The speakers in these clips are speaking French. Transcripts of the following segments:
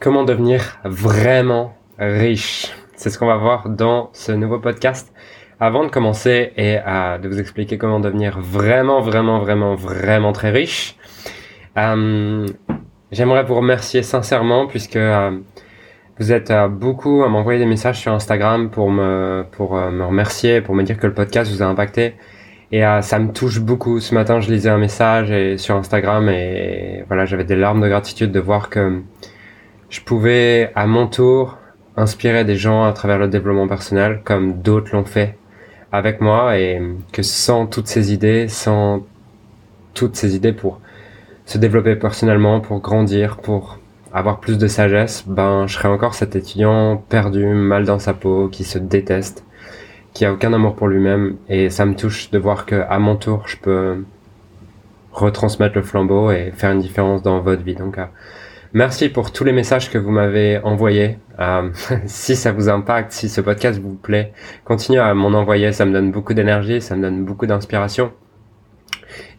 comment devenir vraiment riche. C'est ce qu'on va voir dans ce nouveau podcast. Avant de commencer et euh, de vous expliquer comment devenir vraiment, vraiment, vraiment, vraiment très riche, euh, j'aimerais vous remercier sincèrement puisque euh, vous êtes beaucoup à m'envoyer des messages sur Instagram pour me, pour me remercier, pour me dire que le podcast vous a impacté. Et ça me touche beaucoup. Ce matin, je lisais un message sur Instagram et voilà, j'avais des larmes de gratitude de voir que je pouvais à mon tour inspirer des gens à travers le développement personnel comme d'autres l'ont fait avec moi et que sans toutes ces idées, sans toutes ces idées pour se développer personnellement, pour grandir, pour avoir plus de sagesse, ben je serais encore cet étudiant perdu, mal dans sa peau, qui se déteste, qui a aucun amour pour lui-même et ça me touche de voir que à mon tour je peux retransmettre le flambeau et faire une différence dans votre vie. Donc Merci pour tous les messages que vous m'avez envoyés. Euh, si ça vous impacte, si ce podcast vous plaît, continuez à m'en envoyer. Ça me donne beaucoup d'énergie, ça me donne beaucoup d'inspiration.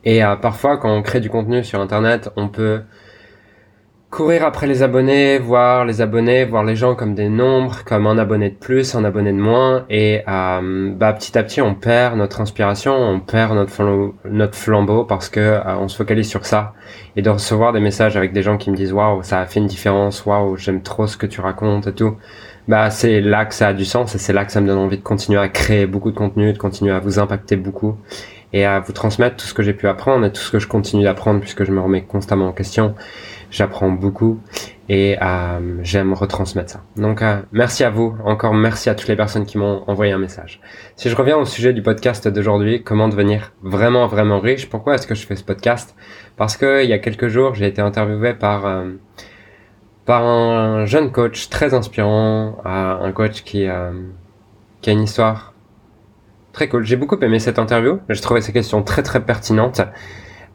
Et euh, parfois, quand on crée du contenu sur Internet, on peut courir après les abonnés, voir les abonnés, voir les gens comme des nombres, comme un abonné de plus, un abonné de moins, et euh, bah, petit à petit on perd notre inspiration, on perd notre flambeau, parce que euh, on se focalise sur ça. Et de recevoir des messages avec des gens qui me disent waouh ça a fait une différence, waouh j'aime trop ce que tu racontes et tout. Bah c'est là que ça a du sens et c'est là que ça me donne envie de continuer à créer beaucoup de contenu, de continuer à vous impacter beaucoup et à vous transmettre tout ce que j'ai pu apprendre et tout ce que je continue d'apprendre puisque je me remets constamment en question j'apprends beaucoup et euh, j'aime retransmettre ça. Donc euh, merci à vous, encore merci à toutes les personnes qui m'ont envoyé un message. Si je reviens au sujet du podcast d'aujourd'hui, comment devenir vraiment vraiment riche, pourquoi est-ce que je fais ce podcast? Parce que il y a quelques jours, j'ai été interviewé par euh, par un jeune coach très inspirant, un coach qui a une histoire très cool. J'ai beaucoup aimé cette interview, j'ai trouvé ces questions très très pertinentes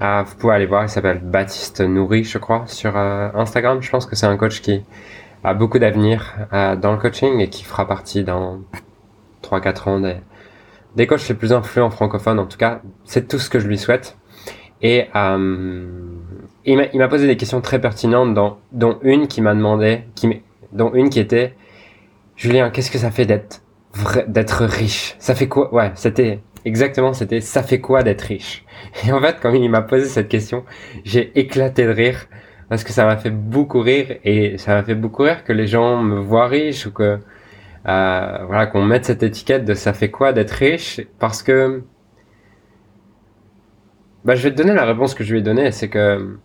ah, vous pouvez aller voir, il s'appelle Baptiste Nourri, je crois, sur euh, Instagram. Je pense que c'est un coach qui a beaucoup d'avenir euh, dans le coaching et qui fera partie dans 3-4 ans des, des coachs les plus influents francophones. En tout cas, c'est tout ce que je lui souhaite. Et euh, il m'a posé des questions très pertinentes, dont, une qui m'a demandé, dont une qui était, Julien, qu'est-ce que ça fait d'être d'être riche? Ça fait quoi? Ouais, c'était exactement, c'était ça fait quoi d'être riche? Et en fait, quand il m'a posé cette question, j'ai éclaté de rire parce que ça m'a fait beaucoup rire et ça m'a fait beaucoup rire que les gens me voient riche ou que euh, voilà qu'on mette cette étiquette de ça fait quoi d'être riche? Parce que bah, je vais te donner la réponse que je lui ai donnée, c'est que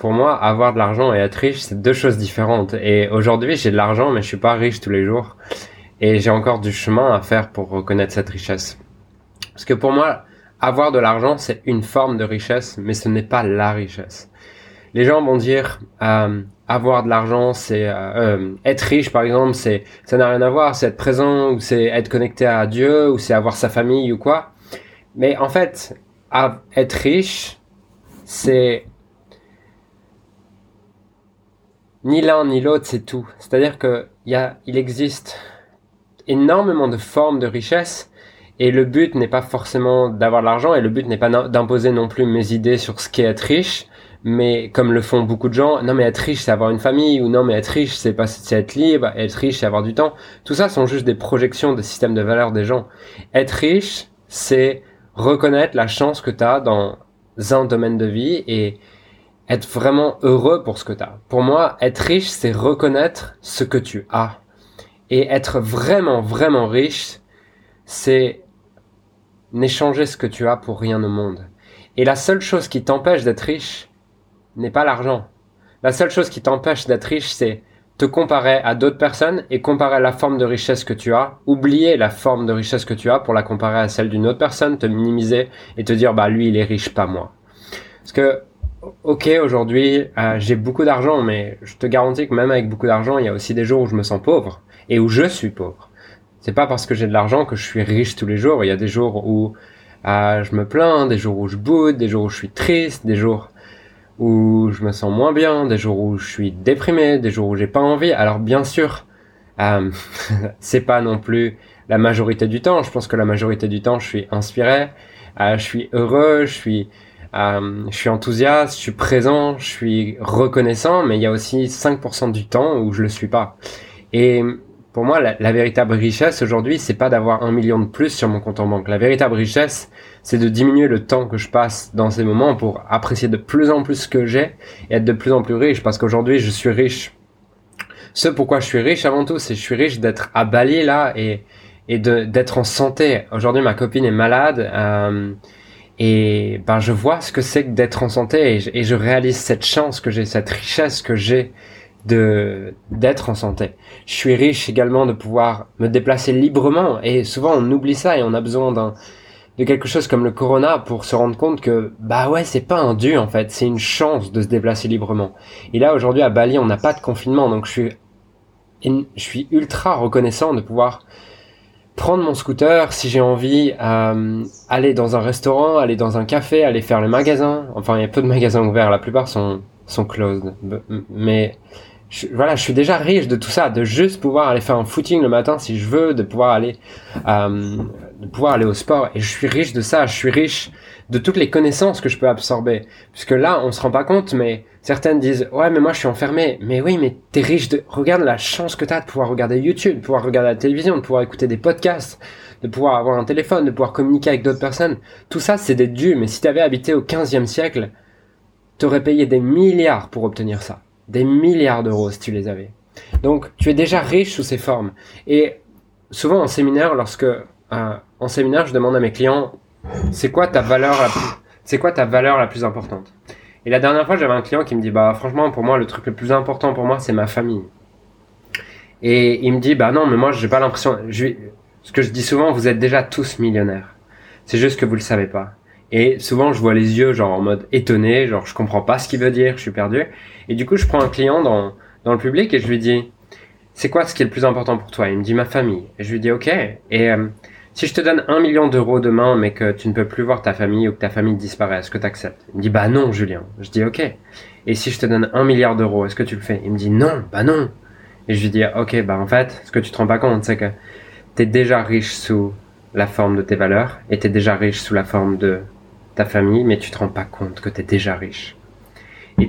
pour moi, avoir de l'argent et être riche, c'est deux choses différentes. Et aujourd'hui, j'ai de l'argent, mais je suis pas riche tous les jours. Et j'ai encore du chemin à faire pour reconnaître cette richesse. Parce que pour moi, avoir de l'argent, c'est une forme de richesse, mais ce n'est pas la richesse. Les gens vont dire euh, avoir de l'argent, c'est euh, euh, être riche, par exemple, c'est ça n'a rien à voir, c'est être présent ou c'est être connecté à Dieu ou c'est avoir sa famille ou quoi. Mais en fait, être riche, c'est ni l'un ni l'autre, c'est tout. C'est-à-dire que il existe énormément de formes de richesse et le but n'est pas forcément d'avoir de l'argent et le but n'est pas d'imposer non plus mes idées sur ce qu'est être riche, mais comme le font beaucoup de gens, non mais être riche c'est avoir une famille ou non mais être riche c'est pas c'est être libre, être riche c'est avoir du temps. Tout ça sont juste des projections des systèmes de valeurs des gens. Être riche c'est reconnaître la chance que tu as dans un domaine de vie et être vraiment heureux pour ce que tu as. Pour moi, être riche c'est reconnaître ce que tu as. Et être vraiment vraiment riche c'est n'échanger ce que tu as pour rien au monde. Et la seule chose qui t'empêche d'être riche n'est pas l'argent. La seule chose qui t'empêche d'être riche, c'est te comparer à d'autres personnes et comparer la forme de richesse que tu as, oublier la forme de richesse que tu as pour la comparer à celle d'une autre personne, te minimiser et te dire bah lui il est riche pas moi. Parce que ok aujourd'hui euh, j'ai beaucoup d'argent mais je te garantis que même avec beaucoup d'argent il y a aussi des jours où je me sens pauvre et où je suis pauvre. C'est pas parce que j'ai de l'argent que je suis riche tous les jours. Il y a des jours où ah, je me plains, des jours où je boude, des jours où je suis triste, des jours où je me sens moins bien, des jours où je suis déprimé, des jours où j'ai pas envie. Alors bien sûr, euh, c'est pas non plus la majorité du temps. Je pense que la majorité du temps, je suis inspiré, euh, je suis heureux, je suis Euh, enthousiaste, je suis présent, je suis reconnaissant, mais il y a aussi 5% du temps où je le suis pas. Et pour moi, la, véritable richesse aujourd'hui, c'est pas d'avoir un million de plus sur mon compte en banque. La véritable richesse, c'est de diminuer le temps que je passe dans ces moments pour apprécier de plus en plus ce que j'ai et être de plus en plus riche. Parce qu'aujourd'hui, je suis riche. Ce pourquoi je suis riche avant tout, c'est je suis riche d'être à Bali là et d'être en santé. Aujourd'hui, ma copine est malade. Euh, et ben, je vois ce que c'est que d'être en santé et je réalise cette chance que j'ai, cette richesse que j'ai de d'être en santé. Je suis riche également de pouvoir me déplacer librement et souvent on oublie ça et on a besoin d'un de quelque chose comme le corona pour se rendre compte que bah ouais c'est pas un dû en fait c'est une chance de se déplacer librement. Et là aujourd'hui à Bali on n'a pas de confinement donc je suis je suis ultra reconnaissant de pouvoir prendre mon scooter si j'ai envie euh, aller dans un restaurant aller dans un café aller faire le magasin. Enfin il y a peu de magasins ouverts la plupart sont sont closed. Mais voilà, je suis déjà riche de tout ça, de juste pouvoir aller faire un footing le matin si je veux, de pouvoir aller, euh, de pouvoir aller au sport. Et je suis riche de ça. Je suis riche de toutes les connaissances que je peux absorber. Puisque là, on se rend pas compte, mais certaines disent, ouais, mais moi, je suis enfermé. Mais oui, mais t'es riche de, regarde la chance que t'as de pouvoir regarder YouTube, de pouvoir regarder la télévision, de pouvoir écouter des podcasts, de pouvoir avoir un téléphone, de pouvoir communiquer avec d'autres personnes. Tout ça, c'est des dûs. Mais si t'avais habité au 15e siècle, t'aurais payé des milliards pour obtenir ça des milliards d'euros si tu les avais. Donc tu es déjà riche sous ces formes. Et souvent en séminaire, lorsque euh, en séminaire, je demande à mes clients, c'est quoi ta valeur la plus, c'est quoi ta valeur la plus importante? Et la dernière fois, j'avais un client qui me dit, bah franchement, pour moi, le truc le plus important pour moi, c'est ma famille. Et il me dit, bah non, mais moi, j'ai pas l'impression. Je, ce que je dis souvent, vous êtes déjà tous millionnaires. C'est juste que vous le savez pas. Et souvent, je vois les yeux genre en mode étonné, genre je comprends pas ce qu'il veut dire, je suis perdu. Et du coup, je prends un client dans, dans le public et je lui dis, c'est quoi ce qui est le plus important pour toi? Il me dit ma famille. Et je lui dis, ok. Et euh, si je te donne un million d'euros demain, mais que tu ne peux plus voir ta famille ou que ta famille disparaît, est-ce que tu acceptes Il me dit, bah non, Julien. Je dis, ok. Et si je te donne un milliard d'euros, est-ce que tu le fais? Il me dit, non, bah non. Et je lui dis, ok, bah en fait, ce que tu te rends pas compte, c'est que tu es déjà riche sous la forme de tes valeurs et tu es déjà riche sous la forme de ta famille, mais tu te rends pas compte que tu es déjà riche. Et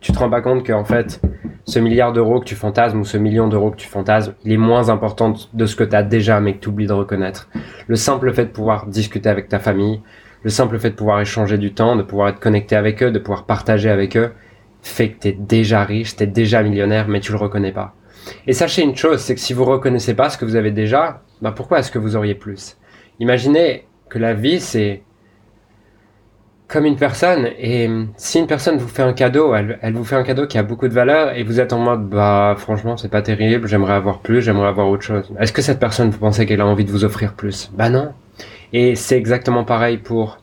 tu te rends pas compte qu'en fait, ce milliard d'euros que tu fantasmes ou ce million d'euros que tu fantasmes, il est moins important de ce que tu as déjà, mais que tu oublies de reconnaître. Le simple fait de pouvoir discuter avec ta famille, le simple fait de pouvoir échanger du temps, de pouvoir être connecté avec eux, de pouvoir partager avec eux, fait que tu es déjà riche, tu es déjà millionnaire, mais tu le reconnais pas. Et sachez une chose, c'est que si vous reconnaissez pas ce que vous avez déjà, bah pourquoi est-ce que vous auriez plus? Imaginez que la vie, c'est comme une personne. Et euh, si une personne vous fait un cadeau, elle, vous fait un cadeau qui a beaucoup de valeur et vous êtes en mode, bah franchement c'est pas terrible, j'aimerais avoir plus, j'aimerais avoir autre chose. Est-ce que cette personne, vous pensez qu'elle a envie de vous offrir plus? Bah non. Et c'est exactement pareil pour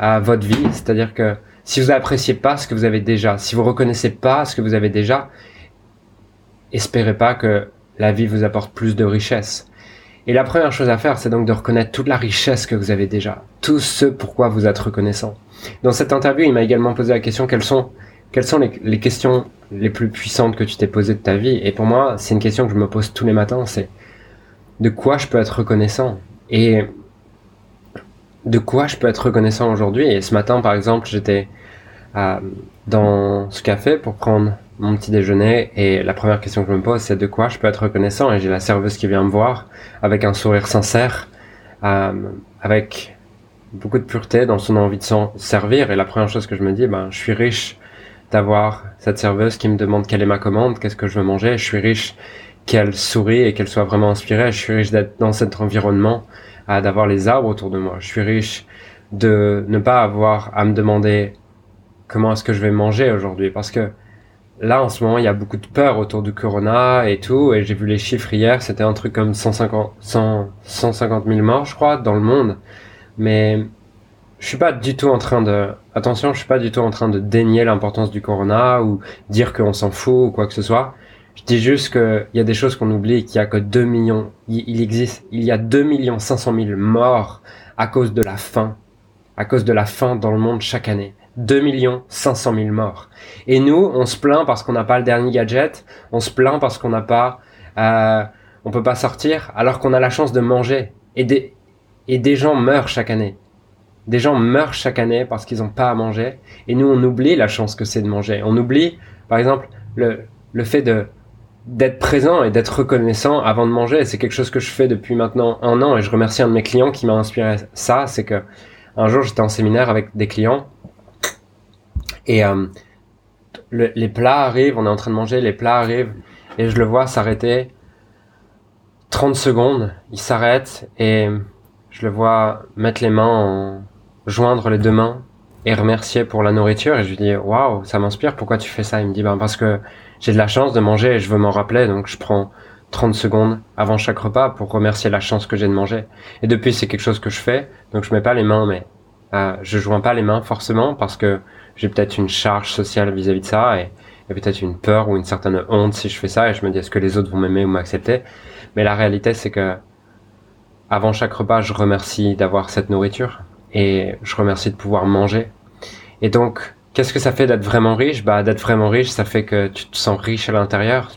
euh, votre vie, c'est-à-dire que si vous appréciez pas ce que vous avez déjà, si vous reconnaissez pas ce que vous avez déjà, espérez pas que la vie vous apporte plus de richesse. Et la première chose à faire, c'est donc de reconnaître toute la richesse que vous avez déjà, tout ce pourquoi vous êtes reconnaissant. Dans cette interview, il m'a également posé la question quelles sont, les, questions les plus puissantes que tu t'es posées de ta vie? Et pour moi, c'est une question que je me pose tous les matins, c'est de quoi je peux être reconnaissant? Et de quoi je peux être reconnaissant aujourd'hui? Et ce matin, par exemple, j'étais euh, dans ce café pour prendre mon petit déjeuner et la première question que je me pose c'est de quoi je peux être reconnaissant? Et j'ai la serveuse qui vient me voir avec un sourire sincère euh, avec beaucoup de pureté dans son envie de s'en servir. Et la première chose que je me dis ben je suis riche d'avoir cette serveuse qui me demande quelle est ma commande qu'est-ce que je veux manger. Je suis riche qu'elle sourit et qu'elle soit vraiment inspirée. Je suis riche d'être dans cet environnement d'avoir les arbres autour de moi. Je suis riche de ne pas avoir à me demander comment est-ce que je vais manger aujourd'hui. Parce que là, en ce moment, il y a beaucoup de peur autour du corona et tout. Et j'ai vu les chiffres hier, c'était un truc comme 150, 100, 150 000 morts, je crois, dans le monde. Mais je suis pas du tout en train de, attention, je suis pas du tout en train de dénier l'importance du corona ou dire qu'on s'en fout ou quoi que ce soit. Je dis juste qu'il y a des choses qu'on oublie qu'il y a que 2 millions, il, existe, il y a 2 millions 500 000 morts à cause de la faim, à cause de la faim dans le monde chaque année. 2 millions 500 000 morts. Et nous, on se plaint parce qu'on n'a pas le dernier gadget, on se plaint parce qu'on n'a pas, euh, on peut pas sortir, alors qu'on a la chance de manger. Et des, et des gens meurent chaque année. Des gens meurent chaque année parce qu'ils n'ont pas à manger. Et nous, on oublie la chance que c'est de manger. On oublie, par exemple, le, le fait de d'être présent et d'être reconnaissant avant de manger. C'est quelque chose que je fais depuis maintenant un an et je remercie un de mes clients qui m'a inspiré ça. C'est que un jour j'étais en séminaire avec des clients et euh, les plats arrivent, on est en train de manger, les plats arrivent et je le vois s'arrêter 30 secondes. Il s'arrête et je le vois mettre les mains joindre les deux mains et remercier pour la nourriture et je lui dis waouh ça m'inspire pourquoi tu fais ça? Il me dit ben parce que j'ai de la chance de manger et je veux m'en rappeler, donc je prends 30 secondes avant chaque repas pour remercier la chance que j'ai de manger. Et depuis, c'est quelque chose que je fais, donc je mets pas les mains, mais euh, je joins pas les mains forcément parce que j'ai peut-être une charge sociale vis-à-vis de ça et peut-être une peur ou une certaine honte si je fais ça et je me dis est-ce que les autres vont m'aimer ou m'accepter? Mais la réalité, c'est que avant chaque repas, je remercie d'avoir cette nourriture et je remercie de pouvoir manger. Et donc, Qu'est-ce que ça fait d'être vraiment riche? Bah d'être vraiment riche, ça fait que tu te sens riche à l'intérieur,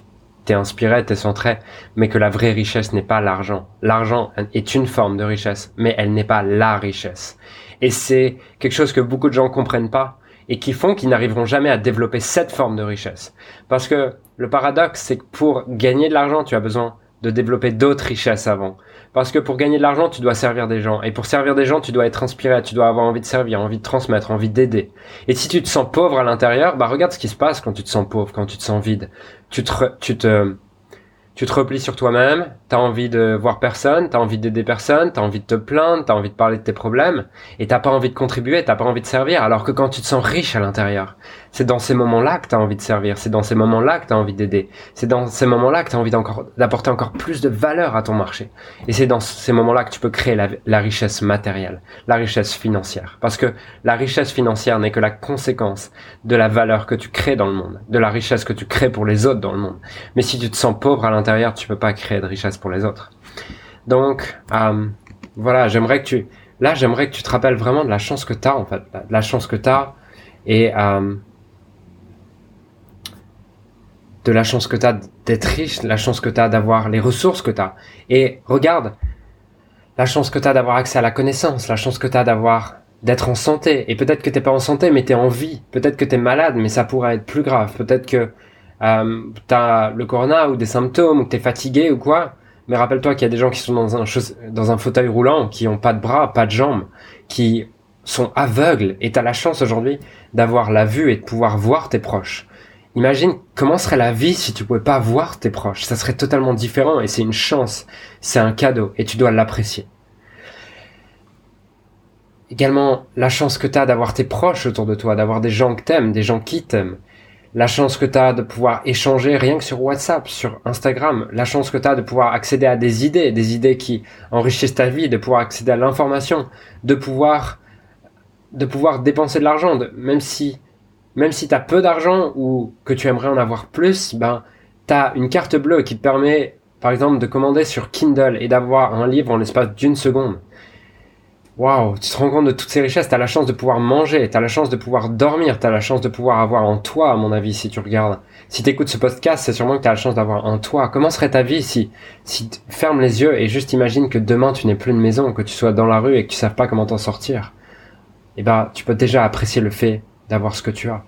t'es inspiré, t'es centré, mais que la vraie richesse n'est pas l'argent. L'argent est une forme de richesse, mais elle n'est pas la richesse. Et c'est quelque chose que beaucoup de gens comprennent pas et qui font qu'ils n'arriveront jamais à développer cette forme de richesse. Parce que le paradoxe, c'est que pour gagner de l'argent, tu as besoin de développer d'autres richesses avant. Parce que pour gagner de l'argent, tu dois servir des gens. Et pour servir des gens, tu dois être inspiré, tu dois avoir envie de servir, envie de transmettre, envie d'aider. Et si tu te sens pauvre à l'intérieur, bah regarde ce qui se passe quand tu te sens pauvre, quand tu te sens vide. Tu te, tu te, tu te replies sur toi-même, t'as envie de voir personne, t'as envie d'aider personne, t'as envie de te plaindre, t'as envie de parler de tes problèmes, et t'as pas envie de contribuer, t'as pas envie de servir, alors que quand tu te sens riche à l'intérieur, c'est dans ces moments-là que t'as envie de servir, c'est dans ces moments-là que t'as envie d'aider, c'est dans ces moments-là que t'as envie d'apporter encore plus de valeur à ton marché, et c'est dans ces moments-là que tu peux créer la, la richesse matérielle, la richesse financière, parce que la richesse financière n'est que la conséquence de la valeur que tu crées dans le monde, de la richesse que tu crées pour les autres dans le monde. Mais si tu te sens pauvre à l'intérieur, l'intérieur, tu peux pas créer de richesse pour les autres. Donc, euh, voilà, j'aimerais que tu, là, j'aimerais que tu te rappelles vraiment de la chance que tu as, en fait, de la chance que tu as et euh, de la chance que tu as d'être riche, la chance que tu as d'avoir les ressources que tu as. Et regarde, la chance que tu as d'avoir accès à la connaissance, la chance que tu as d'avoir d'être en santé. Et peut-être que t'es pas en santé, mais t'es en vie. Peut-être que t'es malade, mais ça pourrait être plus grave. Peut-être que euh, t'as le corona ou des symptômes ou que t'es fatigué ou quoi. Mais rappelle-toi qu'il y a des gens qui sont dans un, dans un fauteuil roulant, qui ont pas de bras, pas de jambes, qui sont aveugles. Et t'as la chance aujourd'hui d'avoir la vue et de pouvoir voir tes proches. Imagine comment serait la vie si tu pouvais pas voir tes proches. Ça serait totalement différent et c'est une chance. C'est un cadeau et tu dois l'apprécier. Également, la chance que tu as d'avoir tes proches autour de toi, d'avoir des gens que t'aimes, des gens qui t'aiment la chance que tu as de pouvoir échanger rien que sur WhatsApp, sur Instagram, la chance que tu as de pouvoir accéder à des idées, des idées qui enrichissent ta vie, de pouvoir accéder à l'information, de pouvoir de pouvoir dépenser de l'argent, même si même si tu as peu d'argent ou que tu aimerais en avoir plus, ben tu as une carte bleue qui te permet par exemple de commander sur Kindle et d'avoir un livre en l'espace d'une seconde. Waouh, tu te rends compte de toutes ces richesses, tu as la chance de pouvoir manger, tu as la chance de pouvoir dormir, tu as la chance de pouvoir avoir en toi, à mon avis, si tu regardes. Si tu écoutes ce podcast, c'est sûrement que tu as la chance d'avoir en toi. Comment serait ta vie si, si tu fermes les yeux et juste imagine que demain tu n'es plus de maison, que tu sois dans la rue et que tu sais pas comment t'en sortir? Eh ben, tu peux déjà apprécier le fait d'avoir ce que tu as.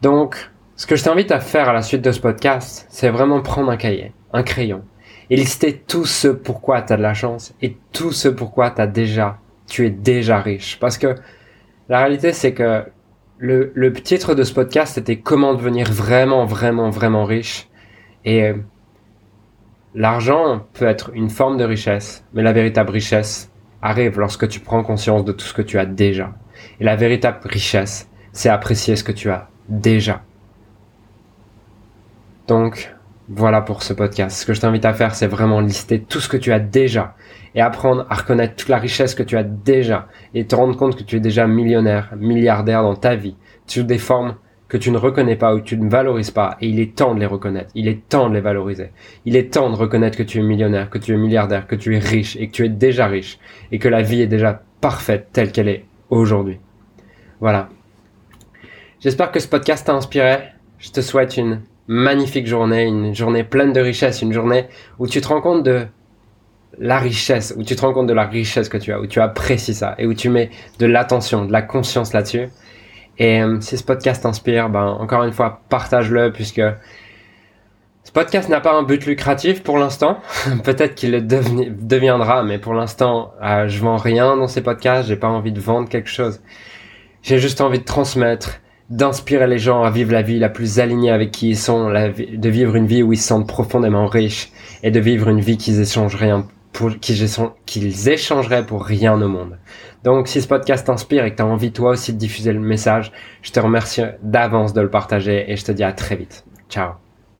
Donc, ce que je t'invite à faire à la suite de ce podcast, c'est vraiment prendre un cahier, un crayon, et lister tout ce pourquoi tu as de la chance et tout ce pourquoi tu as déjà tu es déjà riche. Parce que la réalité, c'est que le, titre de ce podcast était comment devenir vraiment, vraiment, vraiment riche. Et euh, l'argent peut être une forme de richesse, mais la véritable richesse arrive lorsque tu prends conscience de tout ce que tu as déjà. Et la véritable richesse, c'est apprécier ce que tu as déjà. Donc, voilà pour ce podcast. Ce que je t'invite à faire, c'est vraiment lister tout ce que tu as déjà et apprendre à reconnaître toute la richesse que tu as déjà et te rendre compte que tu es déjà millionnaire, milliardaire dans ta vie, sous des formes que tu ne reconnais pas ou que tu ne valorises pas et il est temps de les reconnaître, il est temps de les valoriser. Il est temps de reconnaître que tu es millionnaire, que tu es milliardaire, que tu es riche et que tu es déjà riche et que la vie est déjà parfaite telle qu'elle est aujourd'hui. Voilà. J'espère que ce podcast t'a inspiré. Je te souhaite une magnifique journée, une journée pleine de richesse, une journée où tu te rends compte de la richesse, où tu te rends compte de la richesse que tu as, où tu apprécies ça et où tu mets de l'attention, de la conscience là-dessus. Et euh, si ce podcast t'inspire, ben, encore une fois, partage-le puisque ce podcast n'a pas un but lucratif pour l'instant. Peut-être qu'il le deviendra, mais pour l'instant, euh, je vends rien dans ces podcasts. J'ai pas envie de vendre quelque chose. J'ai juste envie de transmettre, d'inspirer les gens à vivre la vie la plus alignée avec qui ils sont, de vivre une vie où ils se sentent profondément riches et de vivre une vie qu'ils échangeraient pour, qu'ils échangeraient pour rien au monde. Donc, si ce podcast t'inspire et que tu as envie toi aussi de diffuser le message, je te remercie d'avance de le partager et je te dis à très vite. Ciao.